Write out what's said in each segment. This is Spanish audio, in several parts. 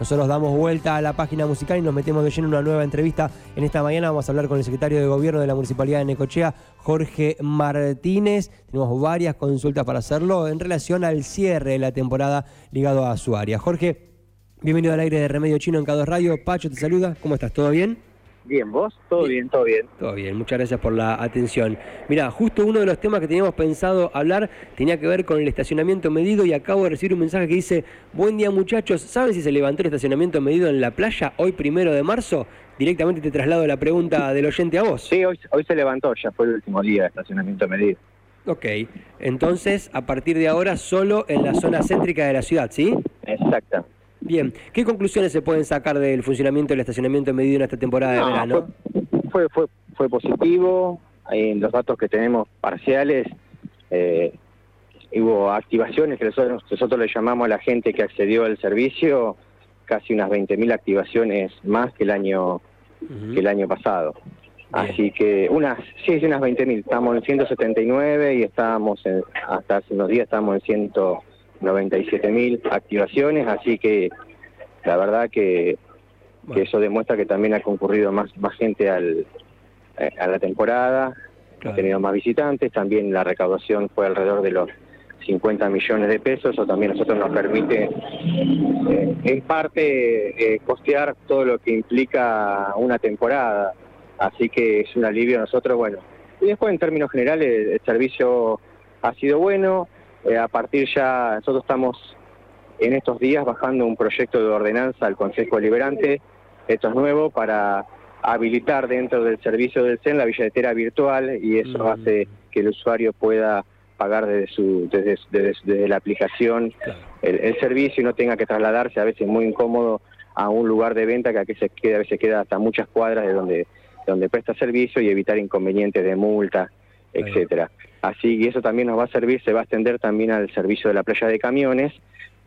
Nosotros damos vuelta a la página musical y nos metemos de lleno en una nueva entrevista. En esta mañana vamos a hablar con el secretario de Gobierno de la Municipalidad de Necochea, Jorge Martínez. Tenemos varias consultas para hacerlo en relación al cierre de la temporada ligado a su área. Jorge, bienvenido al aire de Remedio Chino en K2 Radio. Pacho te saluda. ¿Cómo estás? ¿Todo bien? Bien, ¿vos? Todo bien, todo bien. Todo bien, muchas gracias por la atención. Mira, justo uno de los temas que teníamos pensado hablar tenía que ver con el estacionamiento medido y acabo de recibir un mensaje que dice, buen día muchachos, ¿saben si se levantó el estacionamiento medido en la playa hoy primero de marzo? Directamente te traslado la pregunta del oyente a vos. Sí, hoy, hoy se levantó, ya fue el último día de estacionamiento medido. Ok, entonces a partir de ahora solo en la zona céntrica de la ciudad, ¿sí? Exacto. Bien, ¿qué conclusiones se pueden sacar del funcionamiento del estacionamiento medido en esta temporada de verano? Fue, fue, fue positivo, en los datos que tenemos parciales eh, hubo activaciones que nosotros, nosotros le llamamos a la gente que accedió al servicio, casi unas 20.000 activaciones más que el año, que el año pasado. Así que unas, sí, unas 20.000, estamos en 179 y estábamos en, hasta hace unos días estábamos en 100 97 mil activaciones, así que la verdad que, eso demuestra que también ha concurrido más, más gente al, eh, a la temporada, ha tenido más visitantes, también la recaudación fue alrededor de los 50 millones de pesos, eso también a nosotros nos permite eh, en parte eh, costear todo lo que implica una temporada, así que es un alivio a nosotros, bueno. Y después en términos generales el servicio ha sido bueno, eh, a partir ya, nosotros estamos en estos días bajando un proyecto de ordenanza al Consejo Liberante, esto es nuevo, para habilitar dentro del servicio del CEN la billetera virtual y eso mm. hace que el usuario pueda pagar desde, su, desde, desde, la aplicación el, servicio y no tenga que trasladarse a veces muy incómodo a un lugar de venta que a veces queda, a veces queda hasta muchas cuadras de donde, donde presta servicio y evitar inconvenientes de multa, etcétera. Así que eso también nos va a servir, se va a extender también al servicio de la playa de camiones,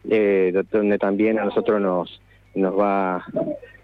eh, donde también a nosotros nos, nos, va,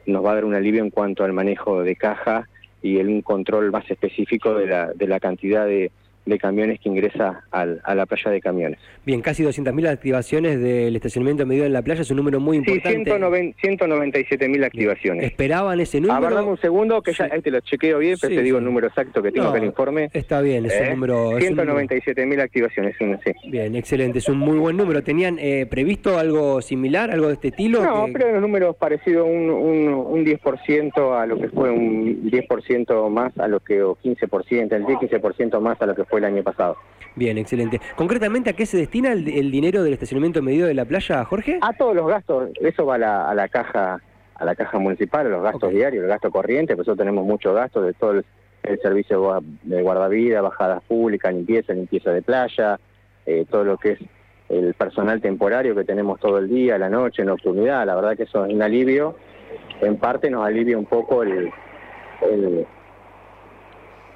nos va a dar un alivio en cuanto al manejo de caja y el, un control más específico de la, de la cantidad de, de camiones que ingresa al, a la playa de camiones. Bien, casi 200.000 activaciones del estacionamiento medido en la playa, es un número muy importante. Sí, 197.000 activaciones. ¿Esperaban ese número? Aguardame un segundo, que ya ahí te lo chequeo bien, pero te digo el número exacto que tengo en el informe. Está bien, es un ¿Eh? número... 197.000 activaciones, sí. Bien, excelente, es un muy buen número. ¿Tenían eh, previsto algo similar, algo de este estilo? No, pero los números parecidos, un, un, un 10% a lo que fue un 10% más a lo que, o 15%, el 10-15% más a lo que fue el año pasado. Bien, excelente. Concretamente, ¿a qué se destina el, dinero del estacionamiento medido de la playa, Jorge? A todos los gastos, eso va a la, a la caja a la caja municipal, a los gastos diarios, el gasto corriente, pues nosotros tenemos muchos gastos de todo el, servicio de guardavida, bajadas públicas, limpieza, limpieza de playa, eh, todo lo que es el personal temporario que tenemos todo el día, la noche, nocturnidad, la verdad que eso es un alivio, en parte nos alivia un poco el,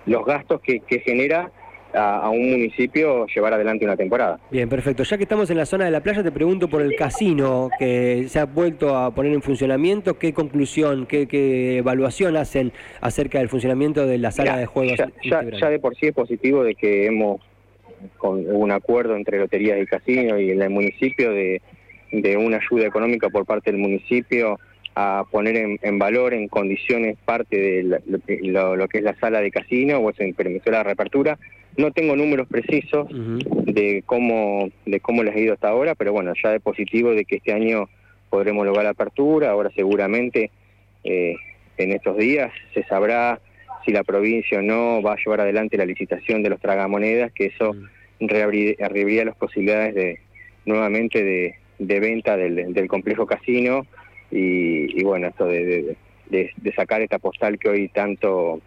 los gastos que, que genera a, un municipio llevar adelante una temporada. Bien, perfecto. Ya que estamos en la zona de la playa, te pregunto por el casino que se ha vuelto a poner en funcionamiento. ¿Qué conclusión, qué, evaluación hacen acerca del funcionamiento de la sala de juegos? Ya, ya, de por sí es positivo de que hemos con un acuerdo entre loterías y casino y el municipio de, de una ayuda económica por parte del municipio a poner en, valor en condiciones parte de lo, que es la sala de casino o se permitió la reapertura. No tengo números precisos de cómo de cómo les ha ido hasta ahora, pero bueno, ya de positivo de que este año podremos lograr la apertura. Ahora seguramente eh, en estos días se sabrá si la provincia o no va a llevar adelante la licitación de los tragamonedas, que eso reabriría, las posibilidades de nuevamente de, de venta del, del complejo casino. Y, bueno, esto de, de, sacar esta postal que hoy tanto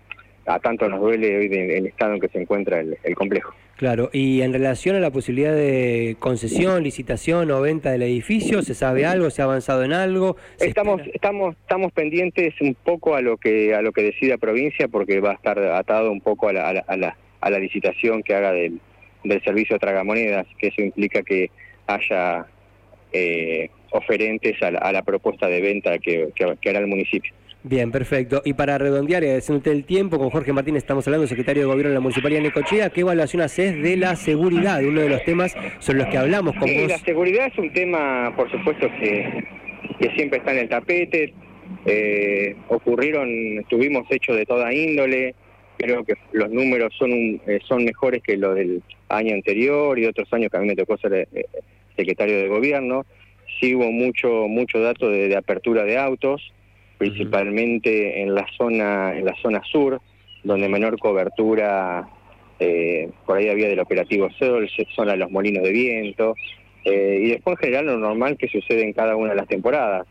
a tanto nos duele hoy el estado en que se encuentra el, complejo. Claro, y en relación a la posibilidad de concesión, licitación o venta del edificio, ¿se sabe algo? ¿Se ha avanzado en algo? Estamos, estamos, estamos pendientes un poco a lo que a lo que decida provincia, porque va a estar atado un poco a la, a la, a la, licitación que haga del, del servicio de tragamonedas, que eso implica que haya eh, oferentes a la, propuesta de venta que, hará el municipio. Bien, perfecto. Y para redondear y agradeciéndote el tiempo, con Jorge Martínez estamos hablando, secretario de Gobierno de la Municipalidad de Necochea, ¿qué evaluación haces de la seguridad? Uno de los temas sobre los que hablamos con sí, La seguridad es un tema, por supuesto, que, que siempre está en el tapete. Eh, ocurrieron, tuvimos hechos de toda índole, creo que los números son, eh, son mejores que los del año anterior y otros años que a mí me tocó ser eh, secretario de gobierno. Sí hubo mucho, mucho dato de, apertura de autos, principalmente en la zona, en la zona sur, donde menor cobertura eh, por ahí había del operativo Sol, zona de los molinos de viento, eh, y después en general lo normal que sucede en cada una de las temporadas.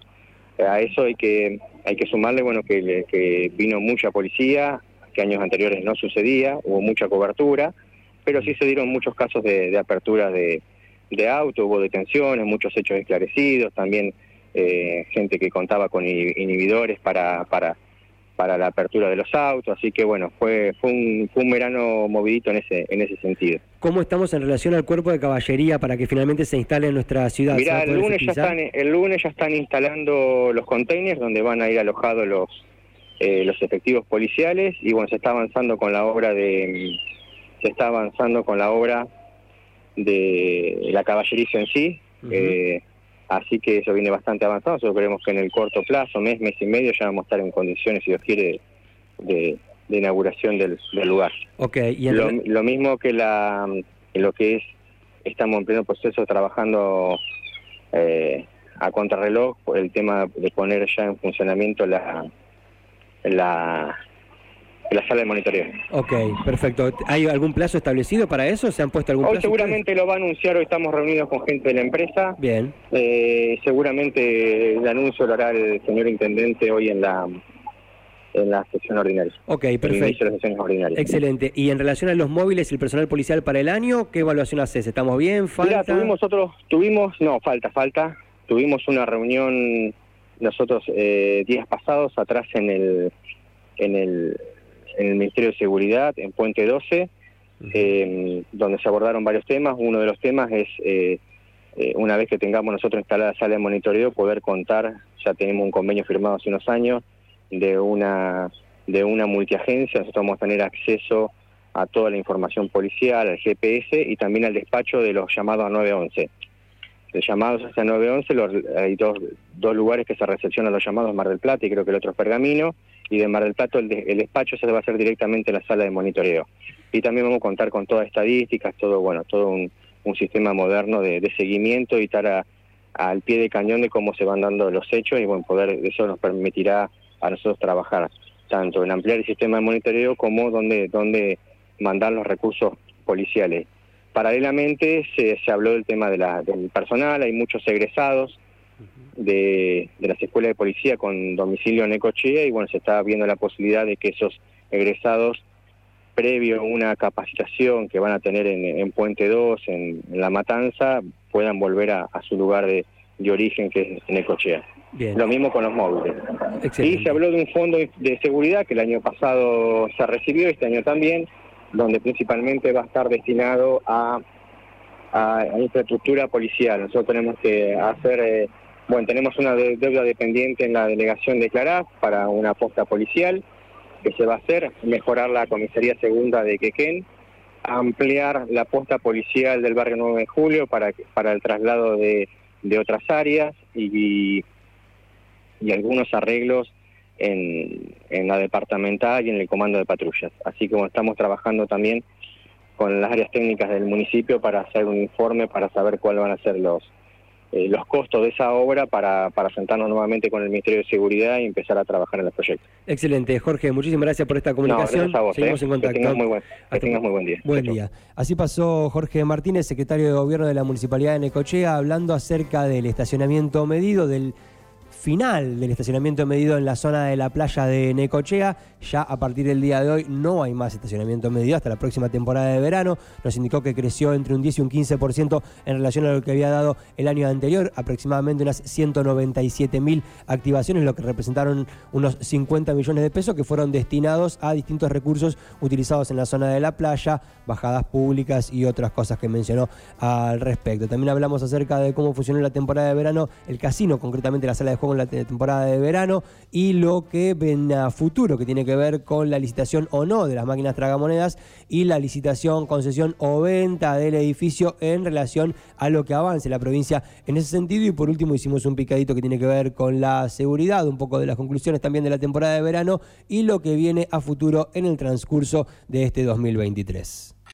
A eso hay que hay que sumarle bueno que, que vino mucha policía, que años anteriores no sucedía, hubo mucha cobertura, pero sí se dieron muchos casos de, apertura de, de auto, hubo detenciones, muchos hechos esclarecidos, también eh, gente que contaba con inhibidores para, para para la apertura de los autos, así que bueno, fue fue un, fue un verano movidito en ese en ese sentido. ¿Cómo estamos en relación al cuerpo de caballería para que finalmente se instale en nuestra ciudad? Mirá, el lunes, ya están, el lunes ya están instalando los containers donde van a ir alojados los eh, los efectivos policiales y bueno, se está avanzando con la obra de se está avanzando con la obra de la caballeriza en sí. Así que eso viene bastante avanzado. Nosotros creemos que en el corto plazo, mes, mes y medio, ya vamos a estar en condiciones, si Dios quiere, de, inauguración del, lugar. Okay, ¿y lo, mismo que la lo que es, estamos en pleno proceso trabajando eh, a contrarreloj por el tema de poner ya en funcionamiento la, la la sala de monitoreo. Ok, perfecto. ¿Hay algún plazo establecido para eso? ¿Se han puesto algún hoy seguramente lo va a anunciar, hoy estamos reunidos con gente de la empresa. Bien. Eh, seguramente el anuncio lo hará el señor intendente hoy en la en la sesión ordinaria. Ok, perfecto. Excelente. Y en relación a los móviles y el personal policial para el año, ¿qué evaluación haces? ¿Estamos bien? ¿Falta? tuvimos otros, tuvimos, no, falta, falta. Tuvimos una reunión nosotros eh, días pasados atrás en el en el en el Ministerio de Seguridad, en Puente 12, eh, donde se abordaron varios temas. Uno de los temas es, eh, eh, una vez que tengamos nosotros instalada la sala de monitoreo, poder contar, ya tenemos un convenio firmado hace unos años, de una, de una multiagencia, nosotros vamos a tener acceso a toda la información policial, al GPS y también al despacho de los llamados a 911. Los llamados hacia 911, hay dos, dos lugares que se recepcionan los llamados, Mar del Plata y creo que el otro es Pergamino, y de Mar del Plata el, despacho se va a hacer directamente en la sala de monitoreo. Y también vamos a contar con todas estadísticas, todo bueno, todo un, sistema moderno de, seguimiento y estar al pie de cañón de cómo se van dando los hechos y bueno, poder eso nos permitirá a nosotros trabajar tanto en ampliar el sistema de monitoreo como donde, donde mandar los recursos policiales. Paralelamente se, se habló del tema de la, del personal, hay muchos egresados de, las escuelas de policía con domicilio en Ecochea y bueno, se está viendo la posibilidad de que esos egresados, previo a una capacitación que van a tener en, Puente 2, en, La Matanza, puedan volver a, su lugar de, origen que es en Ecochea. Lo mismo con los móviles. Y se habló de un fondo de seguridad que el año pasado se recibió, este año también, donde principalmente va a estar destinado a, infraestructura policial. Nosotros tenemos que hacer... Eh, bueno, tenemos una deuda dependiente en la delegación de Clará para una posta policial que se va a hacer, mejorar la comisaría segunda de Quequén, ampliar la posta policial del barrio 9 de Julio para, para el traslado de, otras áreas y, y algunos arreglos en, en, la departamental y en el comando de patrullas. Así como estamos trabajando también con las áreas técnicas del municipio para hacer un informe para saber cuáles van a ser los, eh, los costos de esa obra para, para sentarnos nuevamente con el Ministerio de Seguridad y empezar a trabajar en el proyecto. Excelente, Jorge, muchísimas gracias por esta comunicación. No, a vos, Seguimos eh. en contacto. Que tengas muy buen, que tengas muy buen día. Buen día. Así pasó Jorge Martínez, secretario de Gobierno de la Municipalidad de Necochea, hablando acerca del estacionamiento medido, del final del estacionamiento medido en la zona de la playa de Necochea. Ya a partir del día de hoy no hay más estacionamiento medido hasta la próxima temporada de verano. Nos indicó que creció entre un 10 y un 15% en relación a lo que había dado el año anterior, aproximadamente unas 197 mil activaciones, lo que representaron unos 50 millones de pesos que fueron destinados a distintos recursos utilizados en la zona de la playa, bajadas públicas y otras cosas que mencionó al respecto. También hablamos acerca de cómo funcionó la temporada de verano el casino, concretamente la sala de juegos con la temporada de verano y lo que ven a futuro, que tiene que ver con la licitación o no de las máquinas tragamonedas y la licitación, concesión o venta del edificio en relación a lo que avance la provincia en ese sentido. Y por último hicimos un picadito que tiene que ver con la seguridad, un poco de las conclusiones también de la temporada de verano y lo que viene a futuro en el transcurso de este 2023.